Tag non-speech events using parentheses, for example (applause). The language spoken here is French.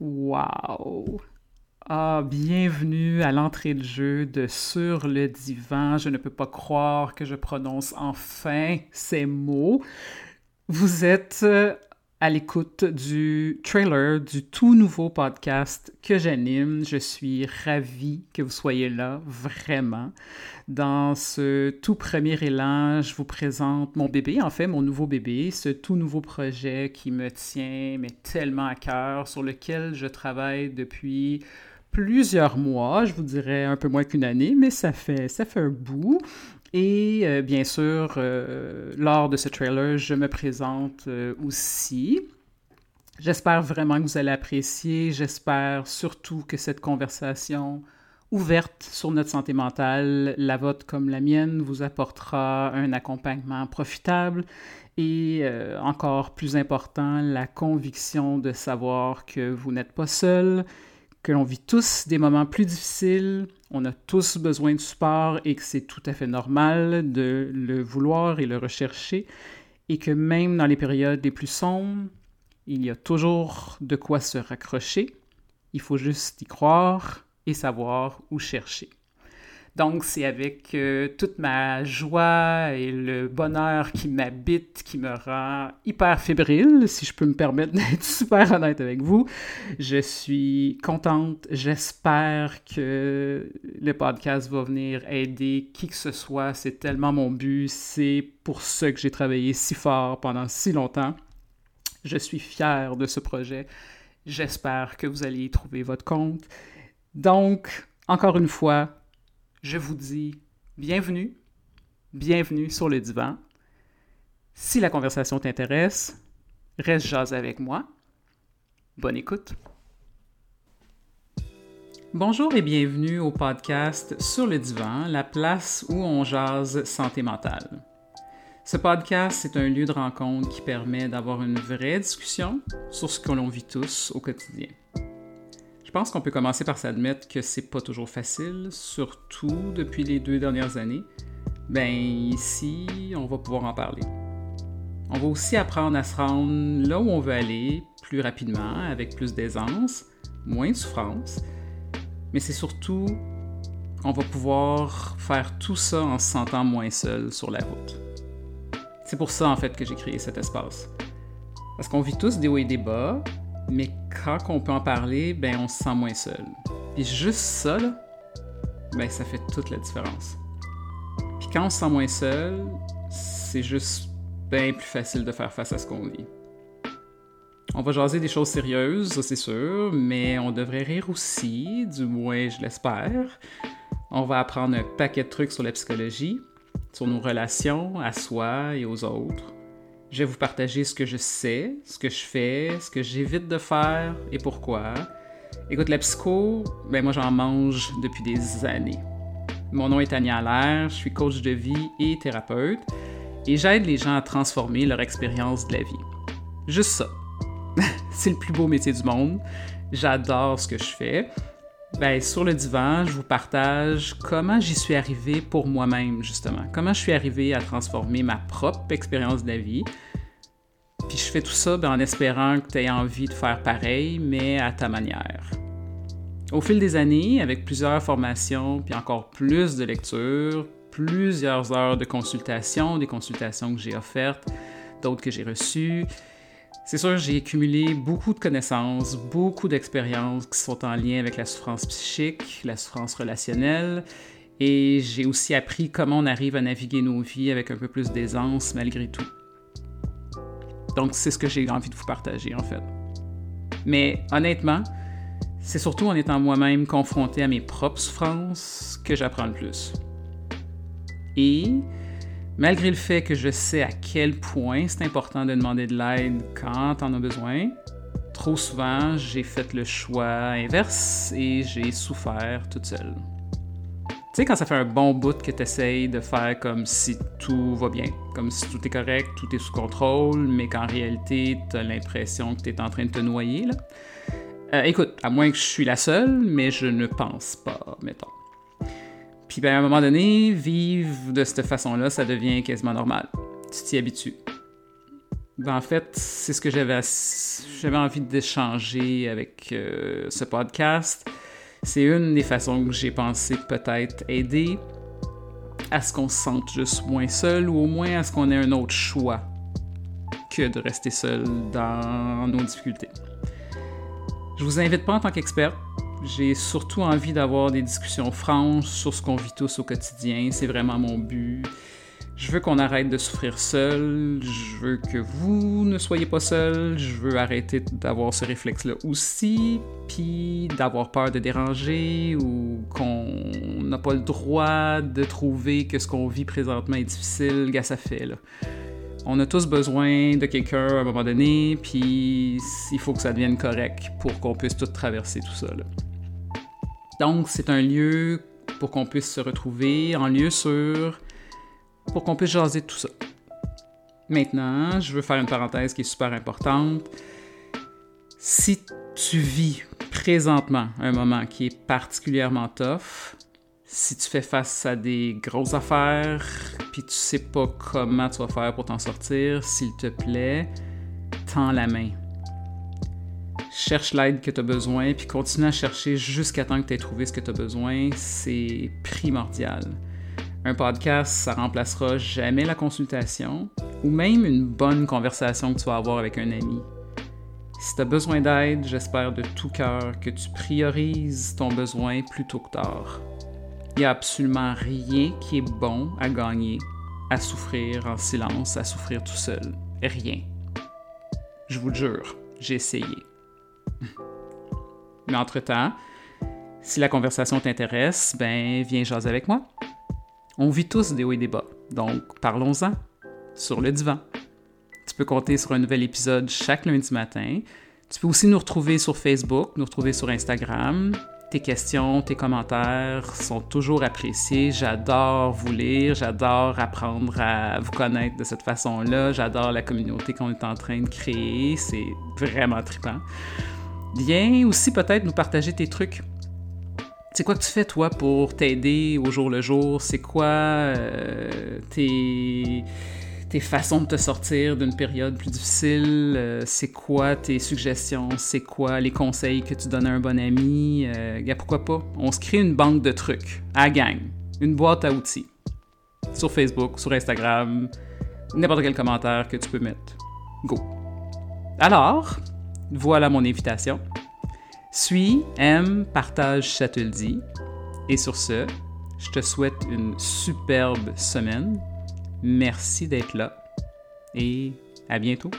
Wow! Ah, bienvenue à l'entrée de jeu de Sur le divan. Je ne peux pas croire que je prononce enfin ces mots. Vous êtes euh, à l'écoute du trailer du tout nouveau podcast que j'anime. Je suis ravie que vous soyez là, vraiment. Dans ce tout premier élan, je vous présente mon bébé, en fait, mon nouveau bébé, ce tout nouveau projet qui me tient mais tellement à cœur, sur lequel je travaille depuis plusieurs mois, je vous dirais un peu moins qu'une année, mais ça fait, ça fait un bout. Et euh, bien sûr, euh, lors de ce trailer, je me présente euh, aussi. J'espère vraiment que vous allez apprécier. J'espère surtout que cette conversation ouverte sur notre santé mentale, la vôtre comme la mienne, vous apportera un accompagnement profitable et encore plus important, la conviction de savoir que vous n'êtes pas seul, que l'on vit tous des moments plus difficiles, on a tous besoin de support et que c'est tout à fait normal de le vouloir et le rechercher, et que même dans les périodes les plus sombres, il y a toujours de quoi se raccrocher. Il faut juste y croire et savoir où chercher. Donc, c'est avec euh, toute ma joie et le bonheur qui m'habite, qui me rend hyper fébrile, si je peux me permettre (laughs) d'être super honnête avec vous. Je suis contente. J'espère que le podcast va venir aider qui que ce soit. C'est tellement mon but. C'est pour ça que j'ai travaillé si fort pendant si longtemps. Je suis fier de ce projet. J'espère que vous allez y trouver votre compte. Donc, encore une fois, je vous dis bienvenue, bienvenue sur le divan. Si la conversation t'intéresse, reste jase avec moi. Bonne écoute. Bonjour et bienvenue au podcast Sur le divan, la place où on jase santé mentale. Ce podcast, c'est un lieu de rencontre qui permet d'avoir une vraie discussion sur ce que l'on vit tous au quotidien. Je pense qu'on peut commencer par s'admettre que c'est pas toujours facile, surtout depuis les deux dernières années. Ben ici, on va pouvoir en parler. On va aussi apprendre à se rendre là où on veut aller plus rapidement, avec plus d'aisance, moins de souffrance. Mais c'est surtout, on va pouvoir faire tout ça en se sentant moins seul sur la route. C'est pour ça en fait que j'ai créé cet espace. Parce qu'on vit tous des hauts et des bas, mais quand on peut en parler, ben on se sent moins seul. Puis juste ça, ben ça fait toute la différence. Puis quand on se sent moins seul, c'est juste bien plus facile de faire face à ce qu'on vit. On va jaser des choses sérieuses, ça c'est sûr, mais on devrait rire aussi, du moins je l'espère. On va apprendre un paquet de trucs sur la psychologie, sur nos relations à soi et aux autres je vais vous partager ce que je sais, ce que je fais, ce que j'évite de faire et pourquoi. Écoute, la psycho, ben moi j'en mange depuis des années. Mon nom est Tania Allaire, je suis coach de vie et thérapeute et j'aide les gens à transformer leur expérience de la vie. Juste ça. (laughs) C'est le plus beau métier du monde. J'adore ce que je fais. Ben, sur le divan, je vous partage comment j'y suis arrivé pour moi-même, justement. Comment je suis arrivé à transformer ma propre expérience de la vie. Puis je fais tout ça ben, en espérant que tu aies envie de faire pareil, mais à ta manière. Au fil des années, avec plusieurs formations, puis encore plus de lectures, plusieurs heures de consultation, des consultations que j'ai offertes, d'autres que j'ai reçues, c'est sûr, j'ai accumulé beaucoup de connaissances, beaucoup d'expériences qui sont en lien avec la souffrance psychique, la souffrance relationnelle, et j'ai aussi appris comment on arrive à naviguer nos vies avec un peu plus d'aisance malgré tout. Donc c'est ce que j'ai envie de vous partager en fait. Mais honnêtement, c'est surtout en étant moi-même confronté à mes propres souffrances que j'apprends le plus. Et Malgré le fait que je sais à quel point c'est important de demander de l'aide quand on a besoin, trop souvent j'ai fait le choix inverse et j'ai souffert toute seule. Tu sais, quand ça fait un bon bout que tu essayes de faire comme si tout va bien, comme si tout est correct, tout est sous contrôle, mais qu'en réalité, tu as l'impression que tu en train de te noyer, là. Euh, écoute, à moins que je suis la seule, mais je ne pense pas, mettons. Puis ben, à un moment donné, vivre de cette façon-là, ça devient quasiment normal. Tu t'y habitues. Ben, en fait, c'est ce que j'avais, envie d'échanger avec euh, ce podcast. C'est une des façons que j'ai pensé peut-être aider à ce qu'on se sente juste moins seul ou au moins à ce qu'on ait un autre choix que de rester seul dans nos difficultés. Je vous invite pas en tant qu'expert. J'ai surtout envie d'avoir des discussions franches sur ce qu'on vit tous au quotidien. C'est vraiment mon but. Je veux qu'on arrête de souffrir seul. Je veux que vous ne soyez pas seul. Je veux arrêter d'avoir ce réflexe-là aussi. Puis d'avoir peur de déranger ou qu'on n'a pas le droit de trouver que ce qu'on vit présentement est difficile. Gars, ça fait. On a tous besoin de quelqu'un à un moment donné, puis il faut que ça devienne correct pour qu'on puisse tout traverser tout ça. Donc, c'est un lieu pour qu'on puisse se retrouver, en lieu sûr, pour qu'on puisse jaser tout ça. Maintenant, je veux faire une parenthèse qui est super importante. Si tu vis présentement un moment qui est particulièrement tough, si tu fais face à des grosses affaires, puis tu sais pas comment tu vas faire pour t'en sortir, s'il te plaît, tends la main. Cherche l'aide que tu as besoin, puis continue à chercher jusqu'à temps que tu aies trouvé ce que tu as besoin. C'est primordial. Un podcast, ça remplacera jamais la consultation ou même une bonne conversation que tu vas avoir avec un ami. Si tu as besoin d'aide, j'espère de tout cœur que tu priorises ton besoin plutôt que tard. Il n'y a absolument rien qui est bon à gagner, à souffrir en silence, à souffrir tout seul. Rien. Je vous le jure, j'ai essayé. Mais entre-temps, si la conversation t'intéresse, ben viens jaser avec moi. On vit tous des hauts et des bas, donc parlons-en sur le divan. Tu peux compter sur un nouvel épisode chaque lundi matin. Tu peux aussi nous retrouver sur Facebook, nous retrouver sur Instagram, tes questions, tes commentaires sont toujours appréciés. J'adore vous lire, j'adore apprendre à vous connaître de cette façon-là. J'adore la communauté qu'on est en train de créer. C'est vraiment trippant. Viens aussi peut-être nous partager tes trucs. C'est quoi que tu fais toi pour t'aider au jour le jour? C'est quoi euh, tes façons de te sortir d'une période plus difficile, euh, c'est quoi tes suggestions, c'est quoi les conseils que tu donnes à un bon ami? Euh, pourquoi pas? On se crée une banque de trucs à gang, une boîte à outils. Sur Facebook, sur Instagram, n'importe quel commentaire que tu peux mettre. Go! Alors, voilà mon invitation. Suis, aime, partage, ça te le dit. Et sur ce, je te souhaite une superbe semaine Merci d'être là et à bientôt.